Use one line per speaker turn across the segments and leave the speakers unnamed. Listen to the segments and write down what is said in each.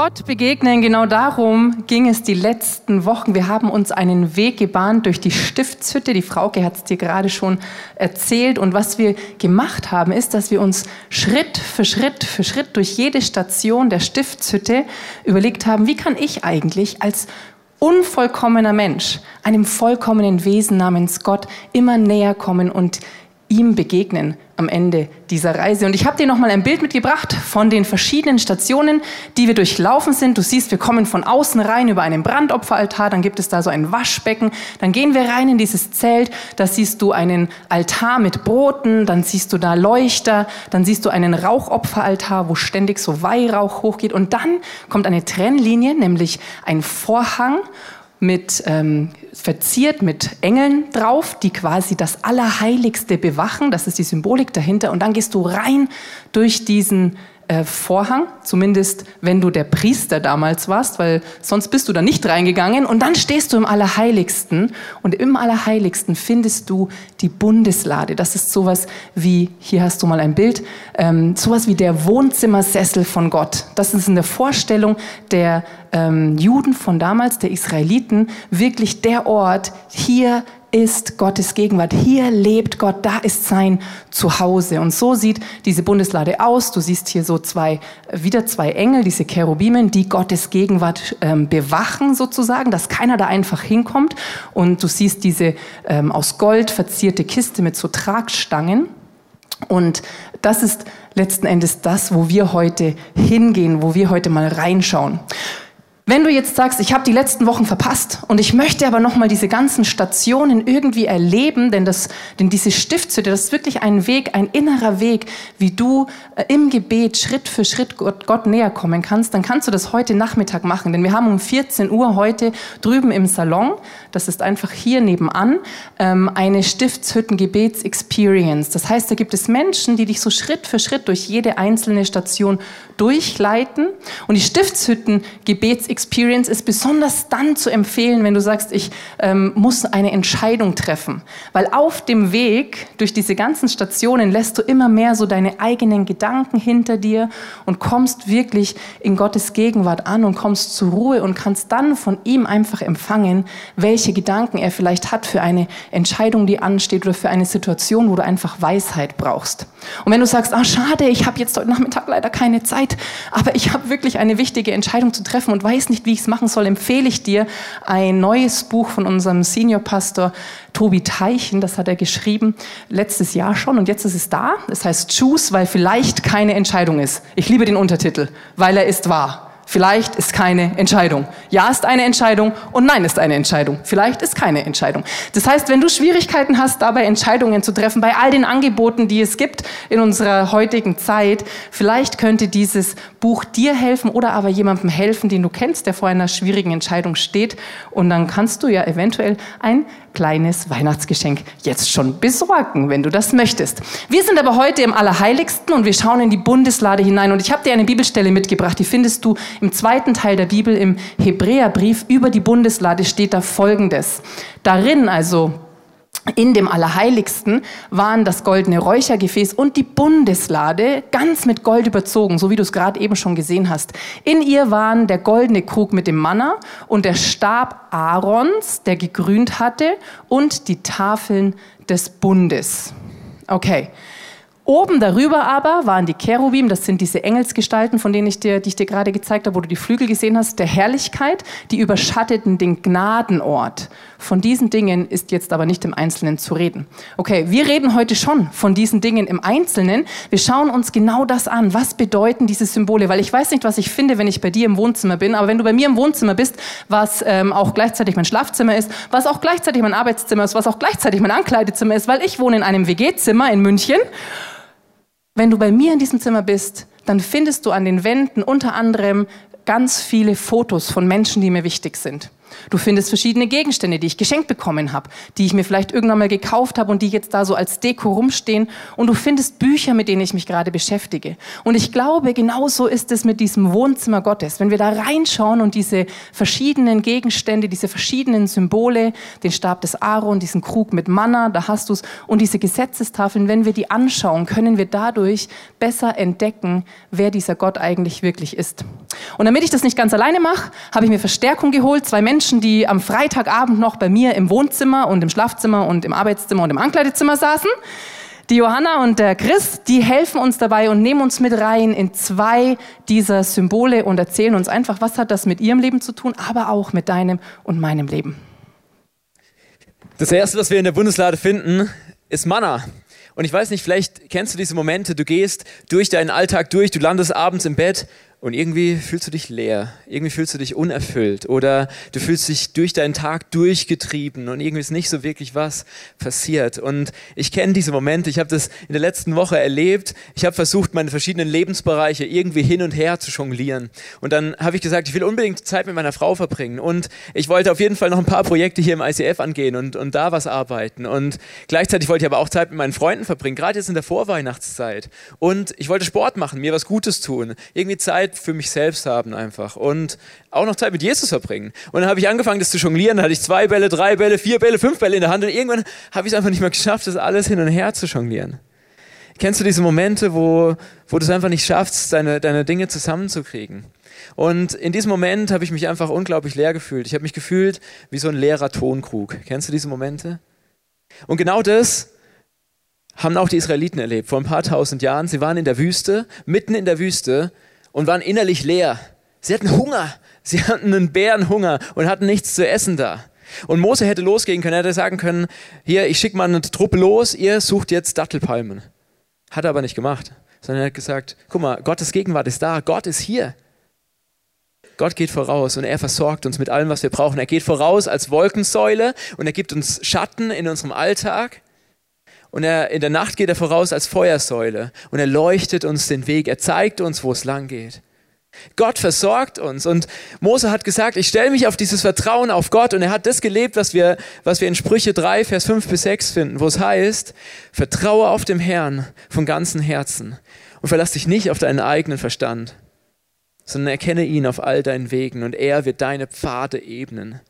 Gott begegnen, genau darum ging es die letzten Wochen. Wir haben uns einen Weg gebahnt durch die Stiftshütte. Die Frauke hat es dir gerade schon erzählt. Und was wir gemacht haben, ist, dass wir uns Schritt für Schritt für Schritt durch jede Station der Stiftshütte überlegt haben, wie kann ich eigentlich als unvollkommener Mensch einem vollkommenen Wesen namens Gott immer näher kommen und ihm begegnen am Ende dieser Reise. Und ich habe dir noch mal ein Bild mitgebracht von den verschiedenen Stationen, die wir durchlaufen sind. Du siehst, wir kommen von außen rein über einen Brandopferaltar, dann gibt es da so ein Waschbecken, dann gehen wir rein in dieses Zelt, da siehst du einen Altar mit Broten, dann siehst du da Leuchter, dann siehst du einen Rauchopferaltar, wo ständig so Weihrauch hochgeht. Und dann kommt eine Trennlinie, nämlich ein Vorhang mit ähm, verziert mit Engeln drauf, die quasi das Allerheiligste bewachen. Das ist die Symbolik dahinter. Und dann gehst du rein durch diesen äh, Vorhang, zumindest wenn du der Priester damals warst, weil sonst bist du da nicht reingegangen. Und dann stehst du im Allerheiligsten und im Allerheiligsten findest du die Bundeslade. Das ist sowas wie, hier hast du mal ein Bild, ähm, sowas wie der Wohnzimmersessel von Gott. Das ist in der Vorstellung der ähm, Juden von damals, der Israeliten, wirklich der Ort, hier ist Gottes Gegenwart. Hier lebt Gott, da ist sein Zuhause. Und so sieht diese Bundeslade aus. Du siehst hier so zwei, wieder zwei Engel, diese Cherubimen, die Gottes Gegenwart ähm, bewachen sozusagen, dass keiner da einfach hinkommt. Und du siehst diese ähm, aus Gold verzierte Kiste mit so Tragstangen. Und das ist letzten Endes das, wo wir heute hingehen, wo wir heute mal reinschauen. Wenn du jetzt sagst, ich habe die letzten Wochen verpasst und ich möchte aber noch mal diese ganzen Stationen irgendwie erleben, denn das, denn diese Stiftshütte, das ist wirklich ein Weg, ein innerer Weg, wie du äh, im Gebet Schritt für Schritt Gott, Gott näher kommen kannst, dann kannst du das heute Nachmittag machen, denn wir haben um 14 Uhr heute drüben im Salon, das ist einfach hier nebenan, ähm, eine Stiftshütten-Gebets-Experience. Das heißt, da gibt es Menschen, die dich so Schritt für Schritt durch jede einzelne Station durchleiten und die Stiftshütten-Gebets Experience ist besonders dann zu empfehlen, wenn du sagst, ich ähm, muss eine Entscheidung treffen. Weil auf dem Weg durch diese ganzen Stationen lässt du immer mehr so deine eigenen Gedanken hinter dir und kommst wirklich in Gottes Gegenwart an und kommst zur Ruhe und kannst dann von ihm einfach empfangen, welche Gedanken er vielleicht hat für eine Entscheidung, die ansteht oder für eine Situation, wo du einfach Weisheit brauchst. Und wenn du sagst, ah schade, ich habe jetzt heute Nachmittag leider keine Zeit, aber ich habe wirklich eine wichtige Entscheidung zu treffen und weiß nicht, wie ich es machen soll, empfehle ich dir ein neues Buch von unserem Seniorpastor Tobi Teichen. Das hat er geschrieben letztes Jahr schon und jetzt ist es da. Es heißt Choose, weil vielleicht keine Entscheidung ist. Ich liebe den Untertitel, weil er ist wahr. Vielleicht ist keine Entscheidung. Ja ist eine Entscheidung und nein ist eine Entscheidung. Vielleicht ist keine Entscheidung. Das heißt, wenn du Schwierigkeiten hast, dabei Entscheidungen zu treffen, bei all den Angeboten, die es gibt in unserer heutigen Zeit, vielleicht könnte dieses Buch dir helfen oder aber jemandem helfen, den du kennst, der vor einer schwierigen Entscheidung steht. Und dann kannst du ja eventuell ein kleines Weihnachtsgeschenk jetzt schon besorgen, wenn du das möchtest. Wir sind aber heute im Allerheiligsten und wir schauen in die Bundeslade hinein. Und ich habe dir eine Bibelstelle mitgebracht, die findest du im zweiten Teil der Bibel im Hebräerbrief. Über die Bundeslade steht da Folgendes. Darin also in dem Allerheiligsten waren das goldene Räuchergefäß und die Bundeslade ganz mit Gold überzogen, so wie du es gerade eben schon gesehen hast. In ihr waren der goldene Krug mit dem Manna und der Stab Aarons, der gegrünt hatte, und die Tafeln des Bundes. Okay, Oben darüber aber waren die Cherubim, das sind diese Engelsgestalten, von denen ich dir, die ich dir gerade gezeigt habe, wo du die Flügel gesehen hast, der Herrlichkeit, die überschatteten den Gnadenort. Von diesen Dingen ist jetzt aber nicht im Einzelnen zu reden. Okay, wir reden heute schon von diesen Dingen im Einzelnen. Wir schauen uns genau das an. Was bedeuten diese Symbole? Weil ich weiß nicht, was ich finde, wenn ich bei dir im Wohnzimmer bin, aber wenn du bei mir im Wohnzimmer bist, was ähm, auch gleichzeitig mein Schlafzimmer ist, was auch gleichzeitig mein Arbeitszimmer ist, was auch gleichzeitig mein Ankleidezimmer ist, weil ich wohne in einem WG-Zimmer in München wenn du bei mir in diesem Zimmer bist, dann findest du an den Wänden unter anderem ganz viele Fotos von Menschen, die mir wichtig sind. Du findest verschiedene Gegenstände, die ich geschenkt bekommen habe, die ich mir vielleicht irgendwann mal gekauft habe und die jetzt da so als Deko rumstehen. Und du findest Bücher, mit denen ich mich gerade beschäftige. Und ich glaube, genauso ist es mit diesem Wohnzimmer Gottes. Wenn wir da reinschauen und diese verschiedenen Gegenstände, diese verschiedenen Symbole, den Stab des Aaron, diesen Krug mit Manna, da hast du es, und diese Gesetzestafeln, wenn wir die anschauen, können wir dadurch besser entdecken, wer dieser Gott eigentlich wirklich ist. Und damit ich das nicht ganz alleine mache, habe ich mir Verstärkung geholt, zwei Menschen, die am Freitagabend noch bei mir im Wohnzimmer und im Schlafzimmer und im Arbeitszimmer und im Ankleidezimmer saßen. Die Johanna und der Chris, die helfen uns dabei und nehmen uns mit rein in zwei dieser Symbole und erzählen uns einfach, was hat das mit ihrem Leben zu tun, aber auch mit deinem und meinem Leben.
Das erste, was wir in der Bundeslade finden, ist Manna. Und ich weiß nicht, vielleicht kennst du diese Momente, du gehst durch deinen Alltag durch, du landest abends im Bett und irgendwie fühlst du dich leer, irgendwie fühlst du dich unerfüllt oder du fühlst dich durch deinen Tag durchgetrieben und irgendwie ist nicht so wirklich was passiert. Und ich kenne diese Momente, ich habe das in der letzten Woche erlebt. Ich habe versucht, meine verschiedenen Lebensbereiche irgendwie hin und her zu jonglieren. Und dann habe ich gesagt, ich will unbedingt Zeit mit meiner Frau verbringen und ich wollte auf jeden Fall noch ein paar Projekte hier im ICF angehen und, und da was arbeiten. Und gleichzeitig wollte ich aber auch Zeit mit meinen Freunden verbringen, gerade jetzt in der Vorweihnachtszeit. Und ich wollte Sport machen, mir was Gutes tun, irgendwie Zeit Zeit für mich selbst haben einfach und auch noch Zeit mit Jesus verbringen. Und dann habe ich angefangen, das zu jonglieren. Da hatte ich zwei Bälle, drei Bälle, vier Bälle, fünf Bälle in der Hand und irgendwann habe ich es einfach nicht mehr geschafft, das alles hin und her zu jonglieren. Kennst du diese Momente, wo, wo du es einfach nicht schaffst, deine, deine Dinge zusammenzukriegen? Und in diesem Moment habe ich mich einfach unglaublich leer gefühlt. Ich habe mich gefühlt wie so ein leerer Tonkrug. Kennst du diese Momente? Und genau das haben auch die Israeliten erlebt vor ein paar tausend Jahren. Sie waren in der Wüste, mitten in der Wüste und waren innerlich leer. Sie hatten Hunger. Sie hatten einen Bärenhunger und hatten nichts zu essen da. Und Mose hätte losgehen können, er hätte sagen können, hier, ich schicke mal eine Truppe los, ihr sucht jetzt Dattelpalmen. Hat er aber nicht gemacht, sondern er hat gesagt, guck mal, Gottes Gegenwart ist da, Gott ist hier. Gott geht voraus und er versorgt uns mit allem, was wir brauchen. Er geht voraus als Wolkensäule und er gibt uns Schatten in unserem Alltag. Und er, in der Nacht geht er voraus als Feuersäule und er leuchtet uns den Weg. Er zeigt uns, wo es lang geht. Gott versorgt uns. Und Mose hat gesagt, ich stelle mich auf dieses Vertrauen auf Gott. Und er hat das gelebt, was wir, was wir in Sprüche 3, Vers 5 bis 6 finden, wo es heißt, vertraue auf dem Herrn von ganzem Herzen und verlass dich nicht auf deinen eigenen Verstand, sondern erkenne ihn auf all deinen Wegen und er wird deine Pfade ebnen.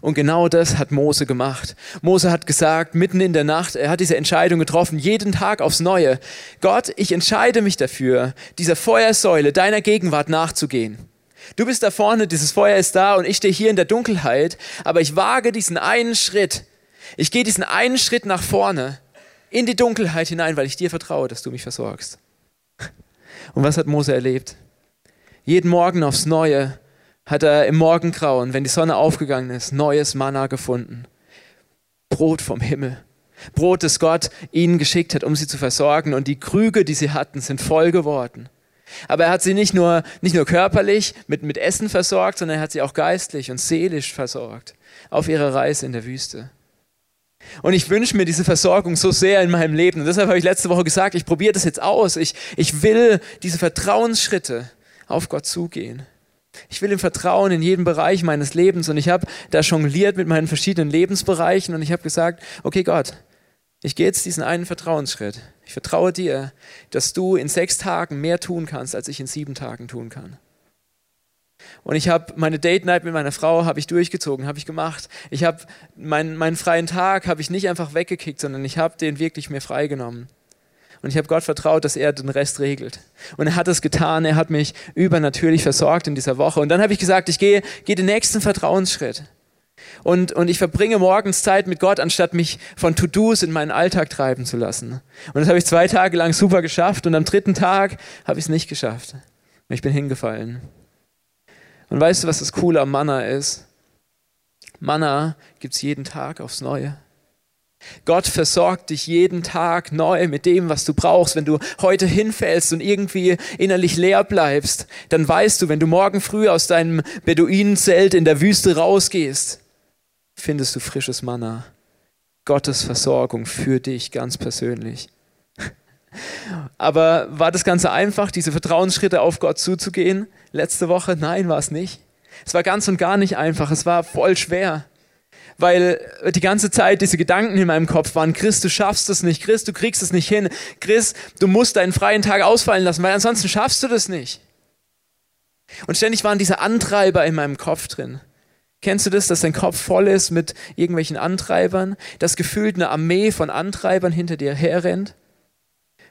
Und genau das hat Mose gemacht. Mose hat gesagt, mitten in der Nacht, er hat diese Entscheidung getroffen, jeden Tag aufs Neue. Gott, ich entscheide mich dafür, dieser Feuersäule deiner Gegenwart nachzugehen. Du bist da vorne, dieses Feuer ist da und ich stehe hier in der Dunkelheit, aber ich wage diesen einen Schritt. Ich gehe diesen einen Schritt nach vorne in die Dunkelheit hinein, weil ich dir vertraue, dass du mich versorgst. Und was hat Mose erlebt? Jeden Morgen aufs Neue hat er im Morgengrauen, wenn die Sonne aufgegangen ist, neues Manna gefunden. Brot vom Himmel. Brot, das Gott ihnen geschickt hat, um sie zu versorgen. Und die Krüge, die sie hatten, sind voll geworden. Aber er hat sie nicht nur, nicht nur körperlich mit, mit Essen versorgt, sondern er hat sie auch geistlich und seelisch versorgt auf ihrer Reise in der Wüste. Und ich wünsche mir diese Versorgung so sehr in meinem Leben. Und deshalb habe ich letzte Woche gesagt, ich probiere das jetzt aus. Ich, ich will diese Vertrauensschritte auf Gott zugehen. Ich will ihm vertrauen in jedem Bereich meines Lebens und ich habe da jongliert mit meinen verschiedenen Lebensbereichen und ich habe gesagt, okay Gott, ich gehe jetzt diesen einen Vertrauensschritt. Ich vertraue dir, dass du in sechs Tagen mehr tun kannst, als ich in sieben Tagen tun kann. Und ich habe meine Date Night mit meiner Frau habe ich durchgezogen, habe ich gemacht. Ich habe meinen, meinen freien Tag habe ich nicht einfach weggekickt, sondern ich habe den wirklich mir freigenommen. Und ich habe Gott vertraut, dass er den Rest regelt. Und er hat es getan. Er hat mich übernatürlich versorgt in dieser Woche. Und dann habe ich gesagt, ich gehe, gehe den nächsten Vertrauensschritt. Und, und ich verbringe morgens Zeit mit Gott, anstatt mich von To-Dos in meinen Alltag treiben zu lassen. Und das habe ich zwei Tage lang super geschafft. Und am dritten Tag habe ich es nicht geschafft. Ich bin hingefallen. Und weißt du, was das Coole am Manna ist? Manna gibt es jeden Tag aufs Neue. Gott versorgt dich jeden Tag neu mit dem, was du brauchst. Wenn du heute hinfällst und irgendwie innerlich leer bleibst, dann weißt du, wenn du morgen früh aus deinem Beduinenzelt in der Wüste rausgehst, findest du frisches Manna. Gottes Versorgung für dich ganz persönlich. Aber war das Ganze einfach, diese Vertrauensschritte auf Gott zuzugehen? Letzte Woche? Nein, war es nicht. Es war ganz und gar nicht einfach. Es war voll schwer. Weil die ganze Zeit diese Gedanken in meinem Kopf waren, Chris, du schaffst es nicht, Chris, du kriegst es nicht hin, Chris, du musst deinen freien Tag ausfallen lassen, weil ansonsten schaffst du das nicht. Und ständig waren diese Antreiber in meinem Kopf drin. Kennst du das, dass dein Kopf voll ist mit irgendwelchen Antreibern, dass gefühlt eine Armee von Antreibern hinter dir herrennt?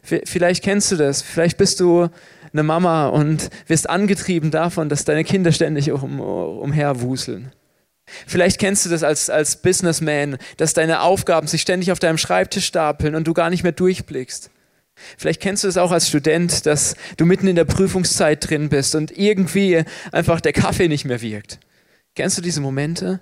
Vielleicht kennst du das, vielleicht bist du eine Mama und wirst angetrieben davon, dass deine Kinder ständig um, umherwuseln. Vielleicht kennst du das als, als Businessman, dass deine Aufgaben sich ständig auf deinem Schreibtisch stapeln und du gar nicht mehr durchblickst. Vielleicht kennst du es auch als Student, dass du mitten in der Prüfungszeit drin bist und irgendwie einfach der Kaffee nicht mehr wirkt. Kennst du diese Momente?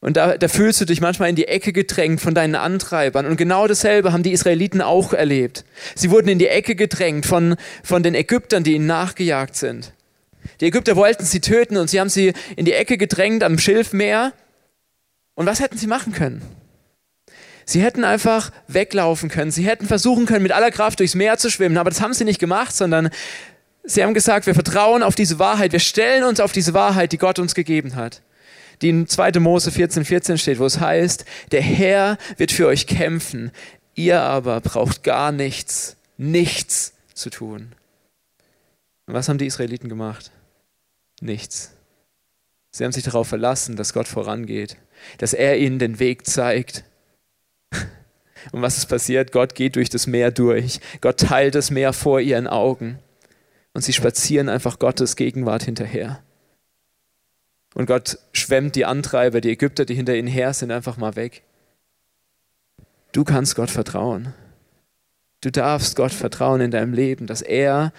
Und da, da fühlst du dich manchmal in die Ecke gedrängt von deinen Antreibern. Und genau dasselbe haben die Israeliten auch erlebt. Sie wurden in die Ecke gedrängt von, von den Ägyptern, die ihnen nachgejagt sind. Die Ägypter wollten sie töten und sie haben sie in die Ecke gedrängt am Schilfmeer. Und was hätten sie machen können? Sie hätten einfach weglaufen können. Sie hätten versuchen können, mit aller Kraft durchs Meer zu schwimmen. Aber das haben sie nicht gemacht, sondern sie haben gesagt, wir vertrauen auf diese Wahrheit. Wir stellen uns auf diese Wahrheit, die Gott uns gegeben hat. Die in 2. Mose 14, 14 steht, wo es heißt, der Herr wird für euch kämpfen. Ihr aber braucht gar nichts, nichts zu tun. Und was haben die Israeliten gemacht? Nichts. Sie haben sich darauf verlassen, dass Gott vorangeht, dass er ihnen den Weg zeigt, und was ist passiert? Gott geht durch das Meer durch. Gott teilt das Meer vor ihren Augen. Und sie spazieren einfach Gottes Gegenwart hinterher. Und Gott schwemmt die Antreiber, die Ägypter, die hinter ihnen her sind, einfach mal weg. Du kannst Gott vertrauen. Du darfst Gott vertrauen in deinem Leben, dass er,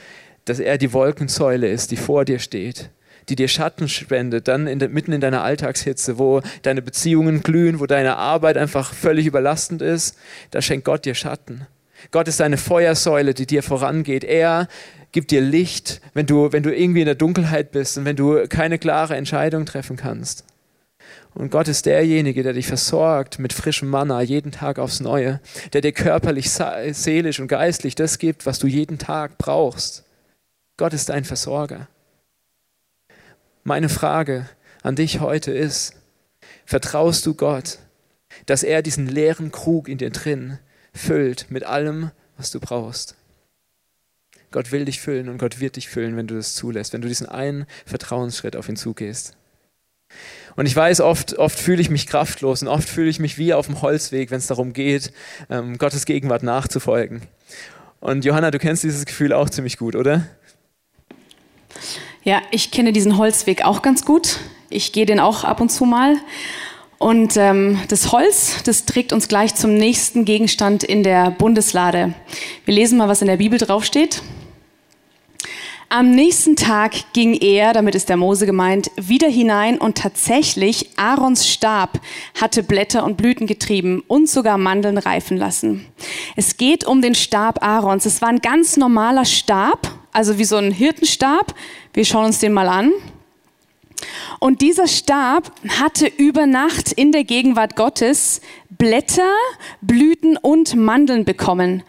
dass er die Wolkensäule ist, die vor dir steht die dir Schatten spendet, dann in de, mitten in deiner Alltagshitze, wo deine Beziehungen glühen, wo deine Arbeit einfach völlig überlastend ist, da schenkt Gott dir Schatten. Gott ist deine Feuersäule, die dir vorangeht. Er gibt dir Licht, wenn du, wenn du irgendwie in der Dunkelheit bist und wenn du keine klare Entscheidung treffen kannst. Und Gott ist derjenige, der dich versorgt mit frischem Manna jeden Tag aufs Neue, der dir körperlich, seelisch und geistlich das gibt, was du jeden Tag brauchst. Gott ist dein Versorger. Meine Frage an dich heute ist, vertraust du Gott, dass er diesen leeren Krug in dir drin füllt mit allem, was du brauchst? Gott will dich füllen und Gott wird dich füllen, wenn du das zulässt, wenn du diesen einen Vertrauensschritt auf ihn zugehst. Und ich weiß, oft, oft fühle ich mich kraftlos und oft fühle ich mich wie auf dem Holzweg, wenn es darum geht, ähm, Gottes Gegenwart nachzufolgen. Und Johanna, du kennst dieses Gefühl auch ziemlich gut, oder?
Ja, ich kenne diesen Holzweg auch ganz gut. Ich gehe den auch ab und zu mal. Und ähm, das Holz, das trägt uns gleich zum nächsten Gegenstand in der Bundeslade. Wir lesen mal, was in der Bibel draufsteht. Am nächsten Tag ging er, damit ist der Mose gemeint, wieder hinein und tatsächlich Aarons Stab hatte Blätter und Blüten getrieben und sogar Mandeln reifen lassen. Es geht um den Stab Aarons. Es war ein ganz normaler Stab, also wie so ein Hirtenstab. Wir schauen uns den mal an. Und dieser Stab hatte über Nacht in der Gegenwart Gottes Blätter, Blüten und Mandeln bekommen.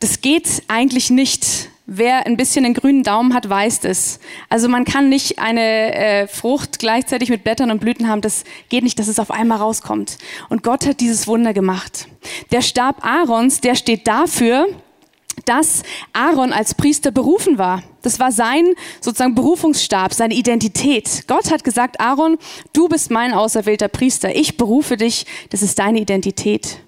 Das geht eigentlich nicht. Wer ein bisschen einen grünen Daumen hat, weiß das. Also man kann nicht eine äh, Frucht gleichzeitig mit Blättern und Blüten haben. Das geht nicht, dass es auf einmal rauskommt. Und Gott hat dieses Wunder gemacht. Der Stab Aarons, der steht dafür, dass Aaron als Priester berufen war. Das war sein sozusagen Berufungsstab, seine Identität. Gott hat gesagt, Aaron, du bist mein auserwählter Priester. Ich berufe dich. Das ist deine Identität.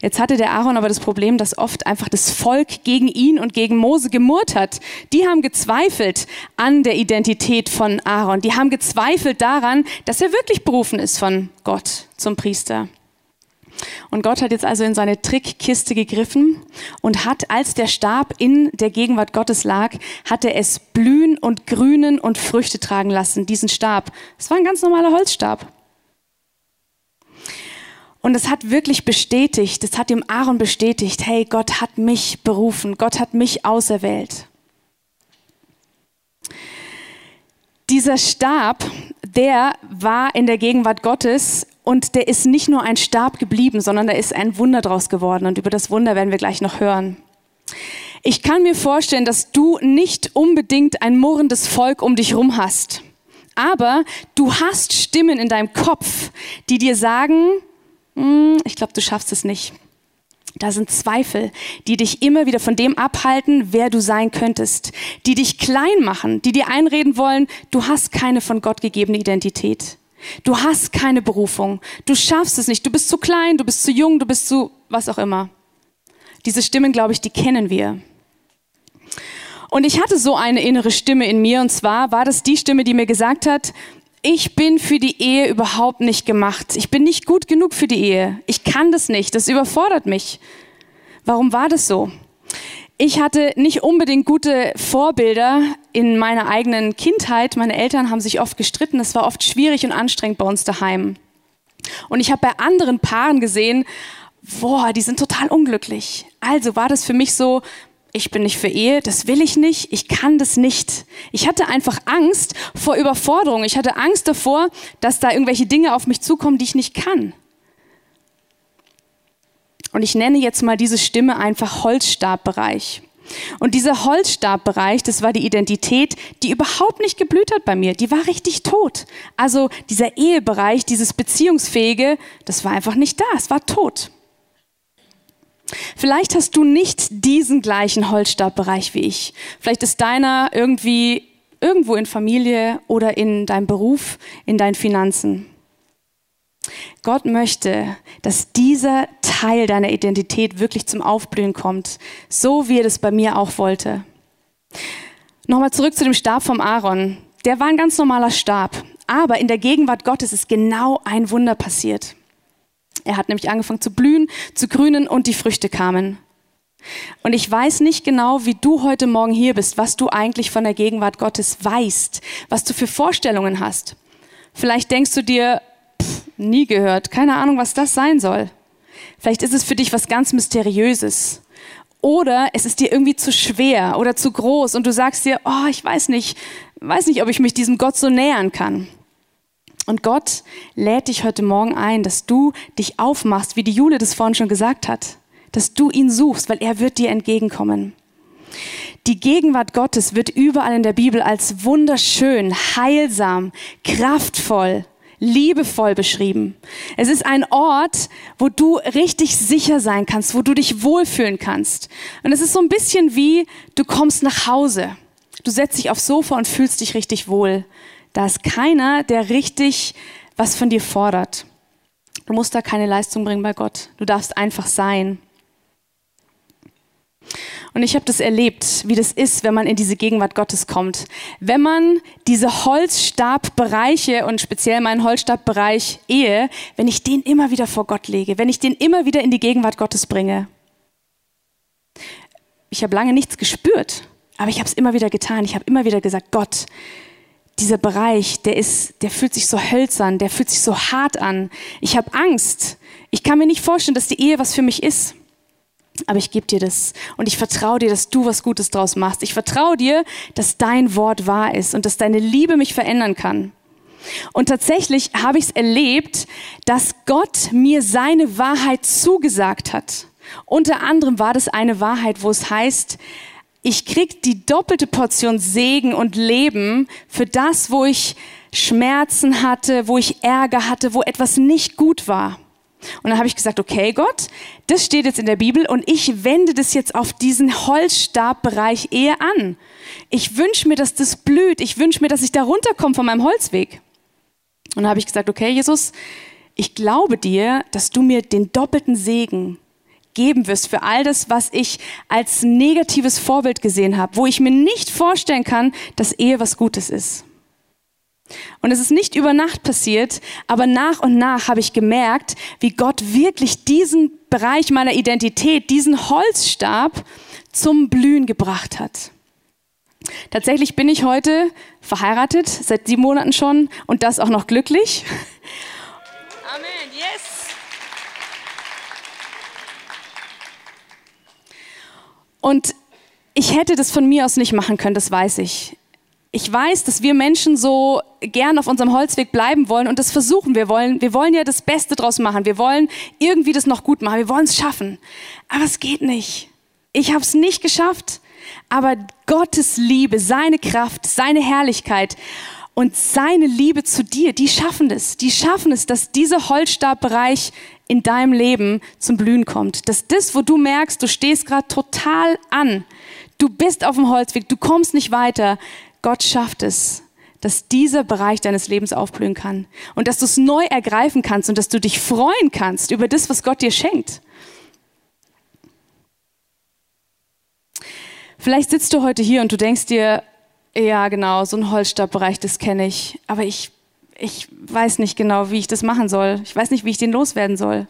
Jetzt hatte der Aaron aber das Problem, dass oft einfach das Volk gegen ihn und gegen Mose gemurrt hat. Die haben gezweifelt an der Identität von Aaron. Die haben gezweifelt daran, dass er wirklich berufen ist von Gott zum Priester. Und Gott hat jetzt also in seine Trickkiste gegriffen und hat, als der Stab in der Gegenwart Gottes lag, hat er es blühen und grünen und Früchte tragen lassen, diesen Stab. Es war ein ganz normaler Holzstab. Und es hat wirklich bestätigt, es hat dem Aaron bestätigt, hey, Gott hat mich berufen, Gott hat mich auserwählt. Dieser Stab, der war in der Gegenwart Gottes und der ist nicht nur ein Stab geblieben, sondern da ist ein Wunder draus geworden. Und über das Wunder werden wir gleich noch hören. Ich kann mir vorstellen, dass du nicht unbedingt ein murrendes Volk um dich rum hast. Aber du hast Stimmen in deinem Kopf, die dir sagen, hm, ich glaube, du schaffst es nicht. Da sind Zweifel, die dich immer wieder von dem abhalten, wer du sein könntest, die dich klein machen, die dir einreden wollen, du hast keine von Gott gegebene Identität. Du hast keine Berufung. Du schaffst es nicht. Du bist zu klein, du bist zu jung, du bist zu was auch immer. Diese Stimmen, glaube ich, die kennen wir. Und ich hatte so eine innere Stimme in mir, und zwar war das die Stimme, die mir gesagt hat, ich bin für die Ehe überhaupt nicht gemacht. Ich bin nicht gut genug für die Ehe. Ich kann das nicht. Das überfordert mich. Warum war das so? Ich hatte nicht unbedingt gute Vorbilder in meiner eigenen Kindheit. Meine Eltern haben sich oft gestritten. Es war oft schwierig und anstrengend bei uns daheim. Und ich habe bei anderen Paaren gesehen, boah, die sind total unglücklich. Also war das für mich so, ich bin nicht für Ehe, das will ich nicht, ich kann das nicht. Ich hatte einfach Angst vor Überforderung. Ich hatte Angst davor, dass da irgendwelche Dinge auf mich zukommen, die ich nicht kann. Und ich nenne jetzt mal diese Stimme einfach Holzstabbereich. Und dieser Holzstabbereich, das war die Identität, die überhaupt nicht geblüht hat bei mir. Die war richtig tot. Also dieser Ehebereich, dieses Beziehungsfähige, das war einfach nicht da. Es war tot. Vielleicht hast du nicht diesen gleichen Holzstabbereich wie ich. Vielleicht ist deiner irgendwie irgendwo in Familie oder in deinem Beruf, in deinen Finanzen. Gott möchte, dass dieser Teil deiner Identität wirklich zum Aufblühen kommt, so wie er das bei mir auch wollte. Nochmal zurück zu dem Stab vom Aaron. Der war ein ganz normaler Stab, aber in der Gegenwart Gottes ist genau ein Wunder passiert. Er hat nämlich angefangen zu blühen, zu grünen und die Früchte kamen. Und ich weiß nicht genau, wie du heute Morgen hier bist, was du eigentlich von der Gegenwart Gottes weißt, was du für Vorstellungen hast. Vielleicht denkst du dir, nie gehört, keine Ahnung, was das sein soll. Vielleicht ist es für dich was ganz Mysteriöses. Oder es ist dir irgendwie zu schwer oder zu groß und du sagst dir, oh, ich weiß nicht, weiß nicht, ob ich mich diesem Gott so nähern kann. Und Gott lädt dich heute Morgen ein, dass du dich aufmachst, wie die Jule das vorhin schon gesagt hat, dass du ihn suchst, weil er wird dir entgegenkommen. Die Gegenwart Gottes wird überall in der Bibel als wunderschön, heilsam, kraftvoll, liebevoll beschrieben. Es ist ein Ort, wo du richtig sicher sein kannst, wo du dich wohlfühlen kannst. Und es ist so ein bisschen wie, du kommst nach Hause. Du setzt dich aufs Sofa und fühlst dich richtig wohl. Da ist keiner, der richtig was von dir fordert. Du musst da keine Leistung bringen bei Gott. Du darfst einfach sein. Und ich habe das erlebt, wie das ist, wenn man in diese Gegenwart Gottes kommt. Wenn man diese Holzstabbereiche und speziell meinen Holzstabbereich Ehe, wenn ich den immer wieder vor Gott lege, wenn ich den immer wieder in die Gegenwart Gottes bringe. Ich habe lange nichts gespürt, aber ich habe es immer wieder getan. Ich habe immer wieder gesagt, Gott, dieser Bereich, der ist, der fühlt sich so hölzern, der fühlt sich so hart an. Ich habe Angst. Ich kann mir nicht vorstellen, dass die Ehe was für mich ist. Aber ich gebe dir das und ich vertraue dir, dass du was Gutes draus machst. Ich vertraue dir, dass dein Wort wahr ist und dass deine Liebe mich verändern kann. Und tatsächlich habe ich es erlebt, dass Gott mir seine Wahrheit zugesagt hat. Unter anderem war das eine Wahrheit, wo es heißt, ich krieg die doppelte Portion Segen und Leben für das, wo ich Schmerzen hatte, wo ich Ärger hatte, wo etwas nicht gut war. Und dann habe ich gesagt, okay Gott, das steht jetzt in der Bibel und ich wende das jetzt auf diesen Holzstabbereich eher an. Ich wünsche mir, dass das blüht. Ich wünsche mir, dass ich da runterkomme von meinem Holzweg. Und dann habe ich gesagt, okay Jesus, ich glaube dir, dass du mir den doppelten Segen geben wirst für all das, was ich als negatives Vorbild gesehen habe, wo ich mir nicht vorstellen kann, dass Ehe was Gutes ist. Und es ist nicht über Nacht passiert, aber nach und nach habe ich gemerkt, wie Gott wirklich diesen Bereich meiner Identität, diesen Holzstab zum Blühen gebracht hat. Tatsächlich bin ich heute verheiratet, seit sieben Monaten schon und das auch noch glücklich. Amen, yes. Und ich hätte das von mir aus nicht machen können, das weiß ich. Ich weiß, dass wir Menschen so gern auf unserem Holzweg bleiben wollen und das versuchen wir wollen. Wir wollen ja das Beste draus machen. Wir wollen irgendwie das noch gut machen. Wir wollen es schaffen. Aber es geht nicht. Ich habe es nicht geschafft. Aber Gottes Liebe, seine Kraft, seine Herrlichkeit und seine Liebe zu dir, die schaffen es. Die schaffen es, dass dieser Holzstabbereich in deinem Leben zum Blühen kommt. Dass das, wo du merkst, du stehst gerade total an, du bist auf dem Holzweg, du kommst nicht weiter, Gott schafft es, dass dieser Bereich deines Lebens aufblühen kann und dass du es neu ergreifen kannst und dass du dich freuen kannst über das, was Gott dir schenkt. Vielleicht sitzt du heute hier und du denkst dir, ja genau, so ein Holzstabbereich, das kenne ich, aber ich, ich weiß nicht genau, wie ich das machen soll. Ich weiß nicht, wie ich den loswerden soll.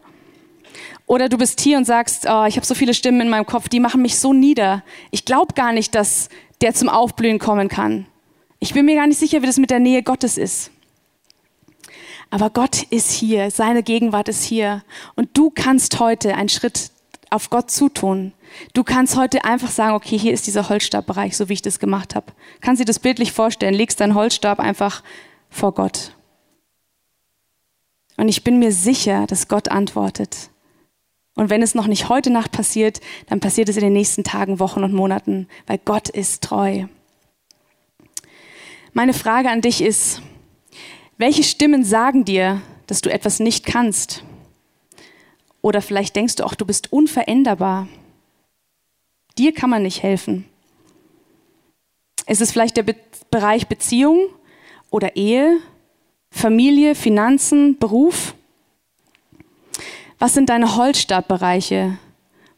Oder du bist hier und sagst, oh, ich habe so viele Stimmen in meinem Kopf, die machen mich so nieder. Ich glaube gar nicht, dass der zum Aufblühen kommen kann. Ich bin mir gar nicht sicher, wie das mit der Nähe Gottes ist. Aber Gott ist hier, seine Gegenwart ist hier. Und du kannst heute einen Schritt auf Gott zutun. Du kannst heute einfach sagen, okay, hier ist dieser Holzstabbereich, so wie ich das gemacht habe. Kannst dir das bildlich vorstellen, legst deinen Holzstab einfach vor Gott. Und ich bin mir sicher, dass Gott antwortet. Und wenn es noch nicht heute Nacht passiert, dann passiert es in den nächsten Tagen, Wochen und Monaten, weil Gott ist treu. Meine Frage an dich ist, welche Stimmen sagen dir, dass du etwas nicht kannst? Oder vielleicht denkst du auch, du bist unveränderbar. Dir kann man nicht helfen. Es ist vielleicht der Be Bereich Beziehung oder Ehe, Familie, Finanzen, Beruf. Was sind deine Holzstabbereiche,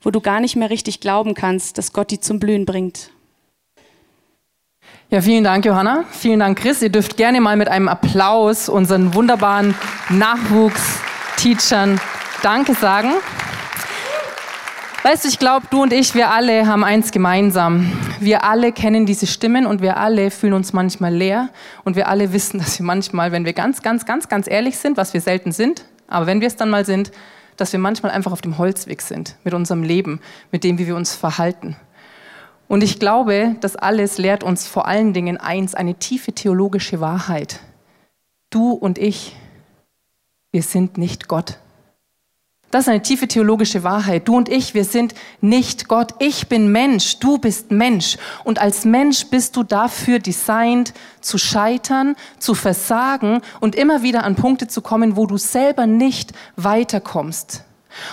wo du gar nicht mehr richtig glauben kannst, dass Gott die zum Blühen bringt?
Ja, vielen Dank, Johanna. Vielen Dank, Chris. Ihr dürft gerne mal mit einem Applaus unseren wunderbaren Nachwuchsteachern Danke sagen. Weißt du, ich glaube, du und ich, wir alle haben eins gemeinsam. Wir alle kennen diese Stimmen und wir alle fühlen uns manchmal leer und wir alle wissen, dass wir manchmal, wenn wir ganz, ganz, ganz, ganz ehrlich sind, was wir selten sind, aber wenn wir es dann mal sind, dass wir manchmal einfach auf dem Holzweg sind mit unserem Leben, mit dem, wie wir uns verhalten. Und ich glaube, das alles lehrt uns vor allen Dingen eins, eine tiefe theologische Wahrheit. Du und ich, wir sind nicht Gott. Das ist eine tiefe theologische Wahrheit. Du und ich, wir sind nicht Gott. Ich bin Mensch, du bist Mensch. Und als Mensch bist du dafür designt, zu scheitern, zu versagen und immer wieder an Punkte zu kommen, wo du selber nicht weiterkommst.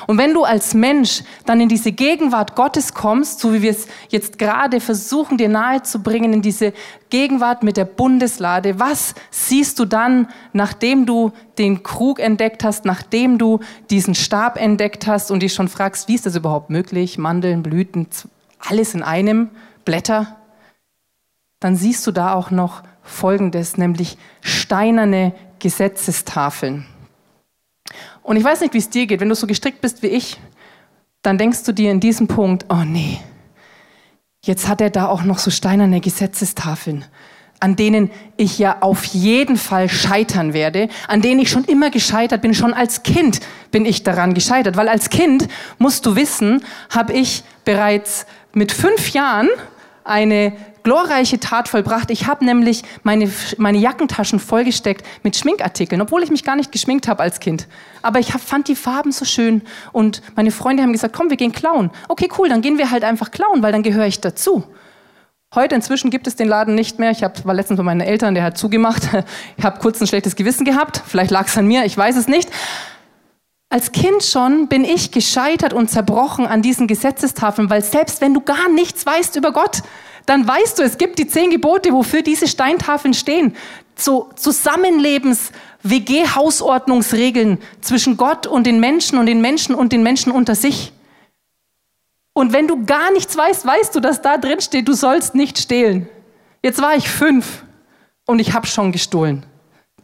Und wenn du als Mensch dann in diese Gegenwart Gottes kommst, so wie wir es jetzt gerade versuchen, dir nahe zu bringen, in diese Gegenwart mit der Bundeslade, was siehst du dann, nachdem du den Krug entdeckt hast, nachdem du diesen Stab entdeckt hast und dich schon fragst, wie ist das überhaupt möglich? Mandeln, Blüten, alles in einem, Blätter. Dann siehst du da auch noch Folgendes, nämlich steinerne Gesetzestafeln. Und ich weiß nicht, wie es dir geht, wenn du so gestrickt bist wie ich, dann denkst du dir in diesem Punkt, oh nee, jetzt hat er da auch noch so steinerne Gesetzestafeln, an denen ich ja auf jeden Fall scheitern werde, an denen ich schon immer gescheitert bin, schon als Kind bin ich daran gescheitert, weil als Kind, musst du wissen, habe ich bereits mit fünf Jahren eine glorreiche Tat vollbracht. Ich habe nämlich meine, meine Jackentaschen vollgesteckt mit Schminkartikeln, obwohl ich mich gar nicht geschminkt habe als Kind. Aber ich hab, fand die Farben so schön und meine Freunde haben gesagt, komm, wir gehen klauen. Okay, cool, dann gehen wir halt einfach klauen, weil dann gehöre ich dazu. Heute inzwischen gibt es den Laden nicht mehr. Ich hab, war letztens bei meinen Eltern, der hat zugemacht. Ich habe kurz ein schlechtes Gewissen gehabt. Vielleicht lag es an mir, ich weiß es nicht. Als Kind schon bin ich gescheitert und zerbrochen an diesen Gesetzestafeln, weil selbst wenn du gar nichts weißt über Gott, dann weißt du, es gibt die zehn Gebote, wofür diese Steintafeln stehen. So Zusammenlebens, WG-Hausordnungsregeln zwischen Gott und den Menschen und den Menschen und den Menschen unter sich. Und wenn du gar nichts weißt, weißt du, dass da drin steht, du sollst nicht stehlen. Jetzt war ich fünf und ich habe schon gestohlen.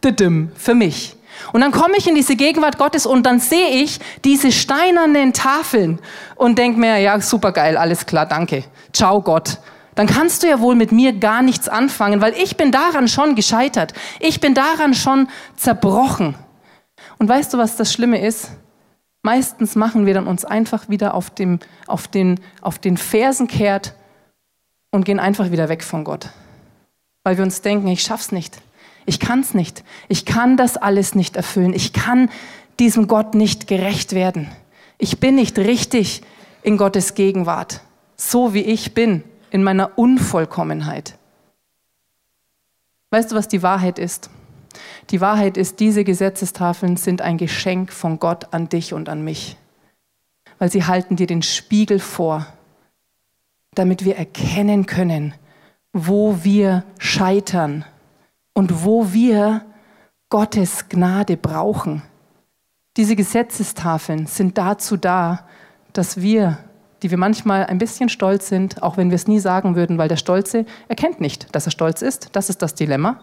Didim, für mich. Und dann komme ich in diese Gegenwart Gottes und dann sehe ich diese steinernen Tafeln und denke mir, ja, super geil, alles klar, danke. Ciao Gott dann kannst du ja wohl mit mir gar nichts anfangen, weil ich bin daran schon gescheitert. Ich bin daran schon zerbrochen. Und weißt du, was das Schlimme ist? Meistens machen wir dann uns einfach wieder auf, dem, auf, den, auf den Fersen kehrt und gehen einfach wieder weg von Gott. Weil wir uns denken, ich schaff's nicht. Ich kann's nicht. Ich kann das alles nicht erfüllen. Ich kann diesem Gott nicht gerecht werden. Ich bin nicht richtig in Gottes Gegenwart. so wie ich bin, in meiner Unvollkommenheit. Weißt du, was die Wahrheit ist? Die Wahrheit ist, diese Gesetzestafeln sind ein Geschenk von Gott an dich und an mich, weil sie halten dir den Spiegel vor, damit wir erkennen können, wo wir scheitern und wo wir Gottes Gnade brauchen. Diese Gesetzestafeln sind dazu da, dass wir, die wir manchmal ein bisschen stolz sind, auch wenn wir es nie sagen würden, weil der Stolze erkennt nicht, dass er stolz ist, das ist das Dilemma.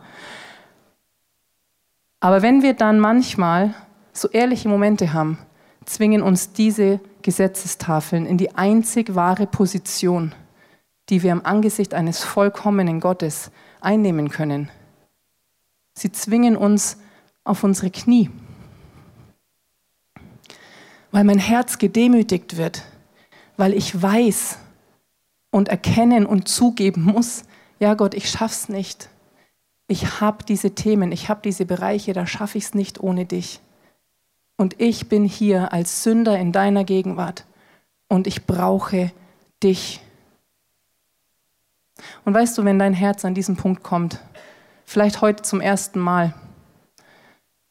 Aber wenn wir dann manchmal so ehrliche Momente haben, zwingen uns diese Gesetzestafeln in die einzig wahre Position, die wir im Angesicht eines vollkommenen Gottes einnehmen können. Sie zwingen uns auf unsere Knie weil mein Herz gedemütigt wird, weil ich weiß und erkennen und zugeben muss, ja Gott, ich schaff's nicht. Ich habe diese Themen, ich habe diese Bereiche, da schaffe ich es nicht ohne dich. Und ich bin hier als Sünder in deiner Gegenwart und ich brauche dich. Und weißt du, wenn dein Herz an diesen Punkt kommt, vielleicht heute zum ersten Mal,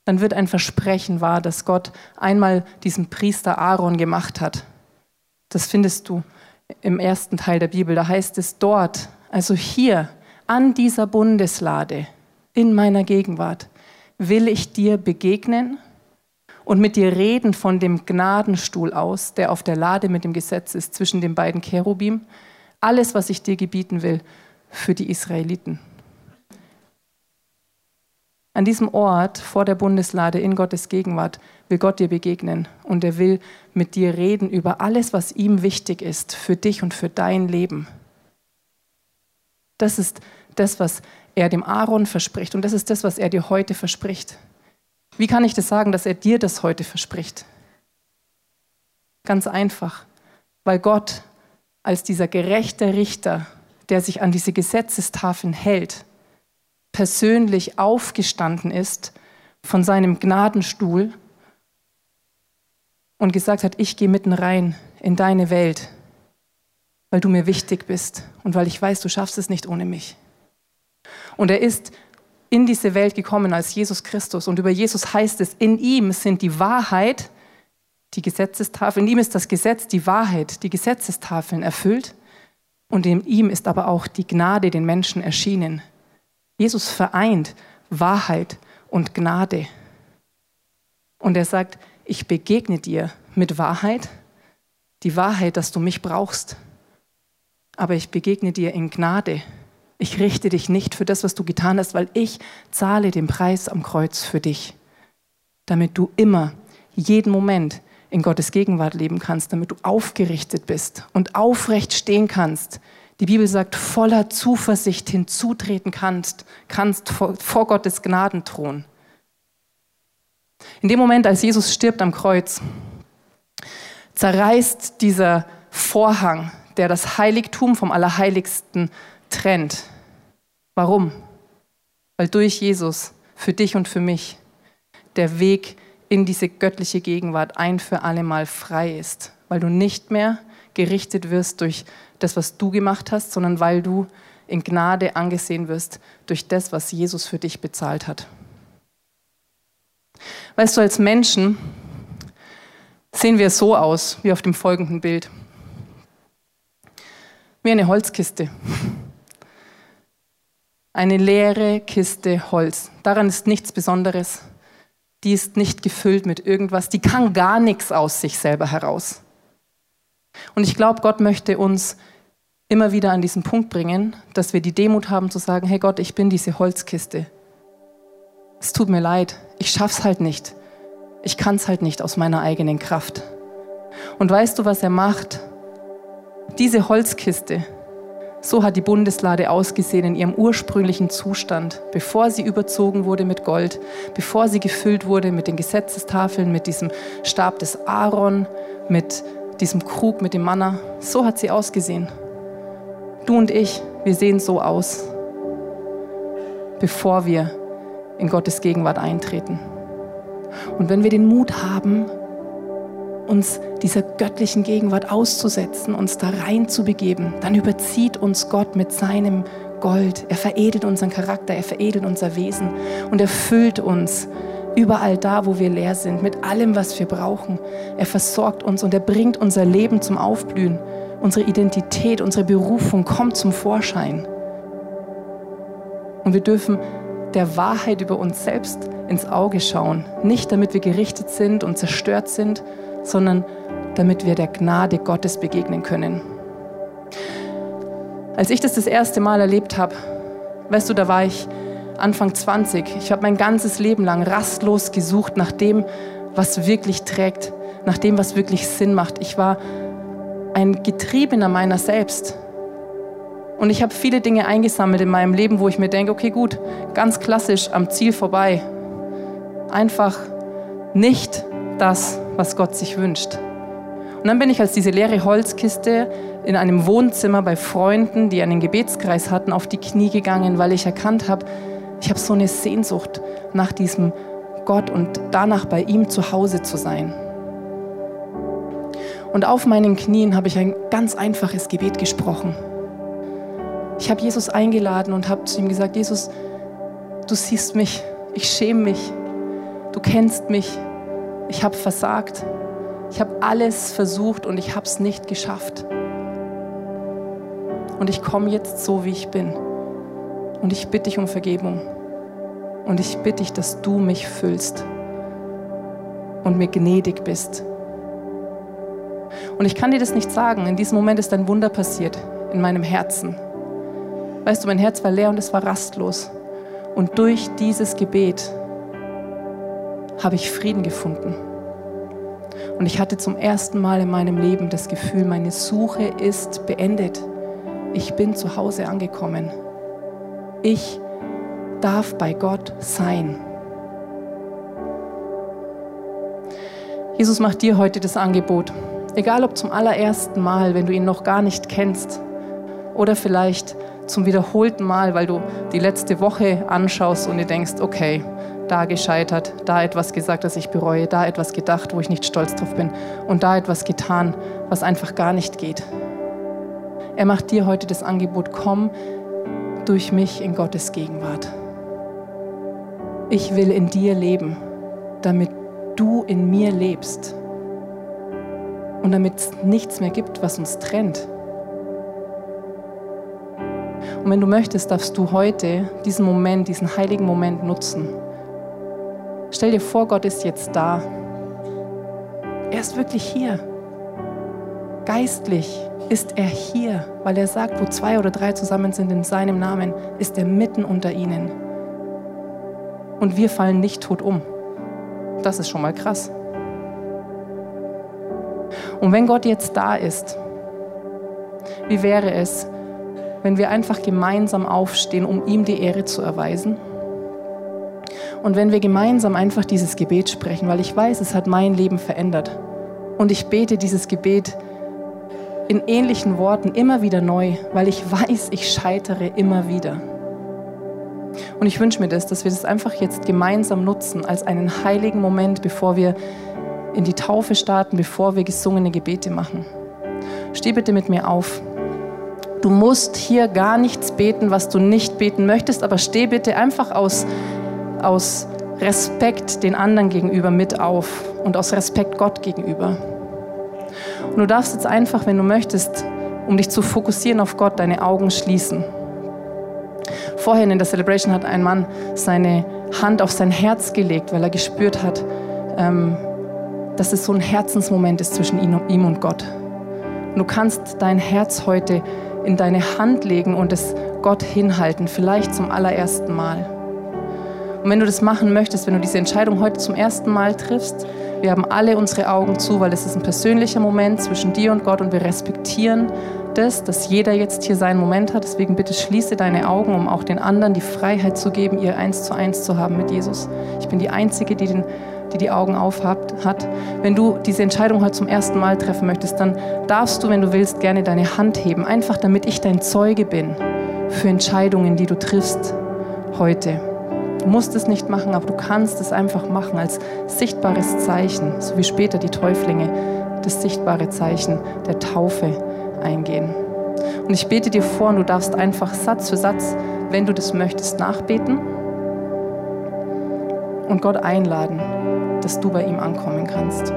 dann wird ein Versprechen wahr, das Gott einmal diesem Priester Aaron gemacht hat. Das findest du im ersten Teil der Bibel. Da heißt es dort, also hier an dieser Bundeslade in meiner Gegenwart, will ich dir begegnen und mit dir reden von dem Gnadenstuhl aus, der auf der Lade mit dem Gesetz ist, zwischen den beiden Cherubim. Alles, was ich dir gebieten will für die Israeliten. An diesem Ort vor der Bundeslade in Gottes Gegenwart will Gott dir begegnen und er will mit dir reden über alles, was ihm wichtig ist für dich und für dein Leben. Das ist das, was er dem Aaron verspricht und das ist das, was er dir heute verspricht. Wie kann ich das sagen, dass er dir das heute verspricht? Ganz einfach, weil Gott als dieser gerechte Richter, der sich an diese Gesetzestafeln hält, persönlich aufgestanden ist von seinem Gnadenstuhl und gesagt hat, ich gehe mitten rein in deine Welt, weil du mir wichtig bist und weil ich weiß, du schaffst es nicht ohne mich. Und er ist in diese Welt gekommen als Jesus Christus und über Jesus heißt es, in ihm sind die Wahrheit, die Gesetzestafeln, in ihm ist das Gesetz, die Wahrheit, die Gesetzestafeln erfüllt und in ihm ist aber auch die Gnade den Menschen erschienen. Jesus vereint Wahrheit und Gnade. Und er sagt, ich begegne dir mit Wahrheit, die Wahrheit, dass du mich brauchst. Aber ich begegne dir in Gnade. Ich richte dich nicht für das, was du getan hast, weil ich zahle den Preis am Kreuz für dich, damit du immer, jeden Moment in Gottes Gegenwart leben kannst, damit du aufgerichtet bist und aufrecht stehen kannst die Bibel sagt, voller Zuversicht hinzutreten kannst, kannst vor, vor Gottes Gnadenthron. In dem Moment, als Jesus stirbt am Kreuz, zerreißt dieser Vorhang, der das Heiligtum vom Allerheiligsten trennt. Warum? Weil durch Jesus für dich und für mich der Weg in diese göttliche Gegenwart ein für alle Mal frei ist, weil du nicht mehr gerichtet wirst durch das, was du gemacht hast, sondern weil du in Gnade angesehen wirst durch das, was Jesus für dich bezahlt hat. Weißt du, als Menschen sehen wir so aus, wie auf dem folgenden Bild. Wie eine Holzkiste. Eine leere Kiste Holz. Daran ist nichts Besonderes. Die ist nicht gefüllt mit irgendwas. Die kann gar nichts aus sich selber heraus. Und ich glaube, Gott möchte uns immer wieder an diesen Punkt bringen, dass wir die Demut haben zu sagen, hey Gott, ich bin diese Holzkiste. Es tut mir leid, ich schaff's halt nicht. Ich kann's halt nicht aus meiner eigenen Kraft. Und weißt du, was er macht? Diese Holzkiste, so hat die Bundeslade ausgesehen in ihrem ursprünglichen Zustand, bevor sie überzogen wurde mit Gold, bevor sie gefüllt wurde mit den Gesetzestafeln, mit diesem Stab des Aaron, mit diesem Krug mit dem Manna. So hat sie ausgesehen. Du und ich, wir sehen so aus, bevor wir in Gottes Gegenwart eintreten. Und wenn wir den Mut haben, uns dieser göttlichen Gegenwart auszusetzen, uns da rein zu begeben, dann überzieht uns Gott mit seinem Gold. Er veredelt unseren Charakter, er veredelt unser Wesen und erfüllt uns überall da, wo wir leer sind, mit allem, was wir brauchen. Er versorgt uns und er bringt unser Leben zum Aufblühen. Unsere Identität, unsere Berufung kommt zum Vorschein. Und wir dürfen der Wahrheit über uns selbst ins Auge schauen. Nicht damit wir gerichtet sind und zerstört sind, sondern damit wir der Gnade Gottes begegnen können. Als ich das das erste Mal erlebt habe, weißt du, da war ich Anfang 20. Ich habe mein ganzes Leben lang rastlos gesucht nach dem, was wirklich trägt, nach dem, was wirklich Sinn macht. Ich war ein Getriebener meiner selbst. Und ich habe viele Dinge eingesammelt in meinem Leben, wo ich mir denke, okay, gut, ganz klassisch am Ziel vorbei. Einfach nicht das, was Gott sich wünscht. Und dann bin ich als diese leere Holzkiste in einem Wohnzimmer bei Freunden, die einen Gebetskreis hatten, auf die Knie gegangen, weil ich erkannt habe, ich habe so eine Sehnsucht nach diesem Gott und danach bei ihm zu Hause zu sein. Und auf meinen Knien habe ich ein ganz einfaches Gebet gesprochen. Ich habe Jesus eingeladen und habe zu ihm gesagt, Jesus, du siehst mich, ich schäme mich, du kennst mich, ich habe versagt, ich habe alles versucht und ich habe es nicht geschafft. Und ich komme jetzt so, wie ich bin. Und ich bitte dich um Vergebung. Und ich bitte dich, dass du mich füllst und mir gnädig bist. Und ich kann dir das nicht sagen. In diesem Moment ist ein Wunder passiert in meinem Herzen. Weißt du, mein Herz war leer und es war rastlos. Und durch dieses Gebet habe ich Frieden gefunden. Und ich hatte zum ersten Mal in meinem Leben das Gefühl, meine Suche ist beendet. Ich bin zu Hause angekommen. Ich darf bei Gott sein. Jesus macht dir heute das Angebot. Egal ob zum allerersten Mal, wenn du ihn noch gar nicht kennst, oder vielleicht zum wiederholten Mal, weil du die letzte Woche anschaust und dir denkst, okay, da gescheitert, da etwas gesagt, das ich bereue, da etwas gedacht, wo ich nicht stolz drauf bin und da etwas getan, was einfach gar nicht geht. Er macht dir heute das Angebot, komm durch mich in Gottes Gegenwart. Ich will in dir leben, damit du in mir lebst und damit es nichts mehr gibt, was uns trennt. Und wenn du möchtest, darfst du heute diesen Moment, diesen heiligen Moment nutzen. Stell dir vor, Gott ist jetzt da. Er ist wirklich hier. Geistlich ist er hier, weil er sagt, wo zwei oder drei zusammen sind in seinem Namen, ist er mitten unter ihnen. Und wir fallen nicht tot um. Das ist schon mal krass. Und wenn Gott jetzt da ist, wie wäre es, wenn wir einfach gemeinsam aufstehen, um ihm die Ehre zu erweisen? Und wenn wir gemeinsam einfach dieses Gebet sprechen, weil ich weiß, es hat mein Leben verändert. Und ich bete dieses Gebet in ähnlichen Worten immer wieder neu, weil ich weiß, ich scheitere immer wieder. Und ich wünsche mir das, dass wir das einfach jetzt gemeinsam nutzen als einen heiligen Moment, bevor wir in die Taufe starten, bevor wir gesungene Gebete machen. Steh bitte mit mir auf. Du musst hier gar nichts beten, was du nicht beten möchtest, aber steh bitte einfach aus, aus Respekt den anderen gegenüber mit auf und aus Respekt Gott gegenüber. Und du darfst jetzt einfach, wenn du möchtest, um dich zu fokussieren auf Gott, deine Augen schließen. Vorhin in der Celebration hat ein Mann seine Hand auf sein Herz gelegt, weil er gespürt hat, ähm, dass es so ein Herzensmoment ist zwischen ihm und Gott. Und du kannst dein Herz heute in deine Hand legen und es Gott hinhalten, vielleicht zum allerersten Mal. Und wenn du das machen möchtest, wenn du diese Entscheidung heute zum ersten Mal triffst, wir haben alle unsere Augen zu, weil es ist ein persönlicher Moment zwischen dir und Gott und wir respektieren das, dass jeder jetzt hier seinen Moment hat. Deswegen bitte schließe deine Augen, um auch den anderen die Freiheit zu geben, ihr eins zu eins zu haben mit Jesus. Ich bin die Einzige, die den die die Augen auf hat. Wenn du diese Entscheidung heute zum ersten Mal treffen möchtest, dann darfst du, wenn du willst, gerne deine Hand heben. Einfach damit ich dein Zeuge bin für Entscheidungen, die du triffst heute. Du musst es nicht machen, aber du kannst es einfach machen als sichtbares Zeichen, so wie später die Täuflinge das sichtbare Zeichen der Taufe eingehen. Und ich bete dir vor und du darfst einfach Satz für Satz, wenn du das möchtest, nachbeten und Gott einladen, dass du bei ihm ankommen kannst.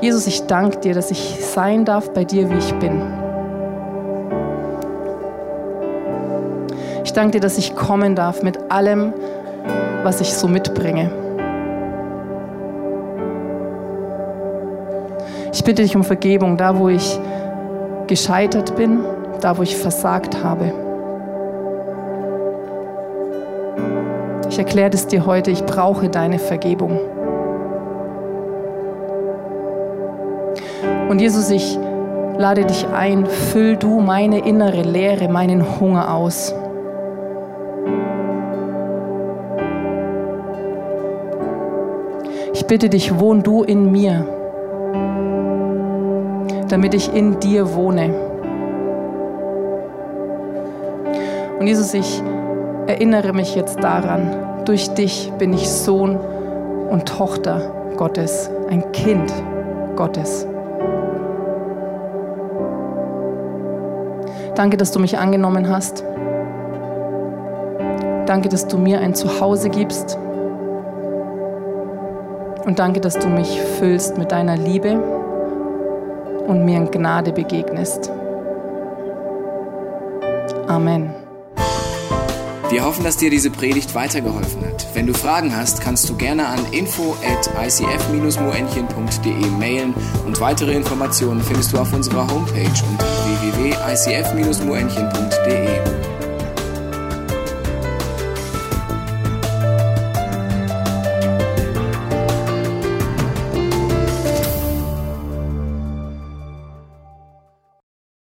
Jesus, ich danke dir, dass ich sein darf bei dir, wie ich bin. Danke dir, dass ich kommen darf mit allem, was ich so mitbringe. Ich bitte dich um Vergebung, da wo ich gescheitert bin, da wo ich versagt habe. Ich erkläre es dir heute, ich brauche deine Vergebung. Und Jesus, ich lade dich ein, füll du meine innere Leere, meinen Hunger aus. Ich bitte dich, wohn du in mir, damit ich in dir wohne. Und Jesus, ich erinnere mich jetzt daran, durch dich bin ich Sohn und Tochter Gottes, ein Kind Gottes. Danke, dass du mich angenommen hast. Danke, dass du mir ein Zuhause gibst. Und danke, dass du mich füllst mit deiner Liebe und mir in Gnade begegnest. Amen.
Wir hoffen, dass dir diese Predigt weitergeholfen hat. Wenn du Fragen hast, kannst du gerne an info at icf-moenchen.de mailen und weitere Informationen findest du auf unserer Homepage unter www.icf-moenchen.de.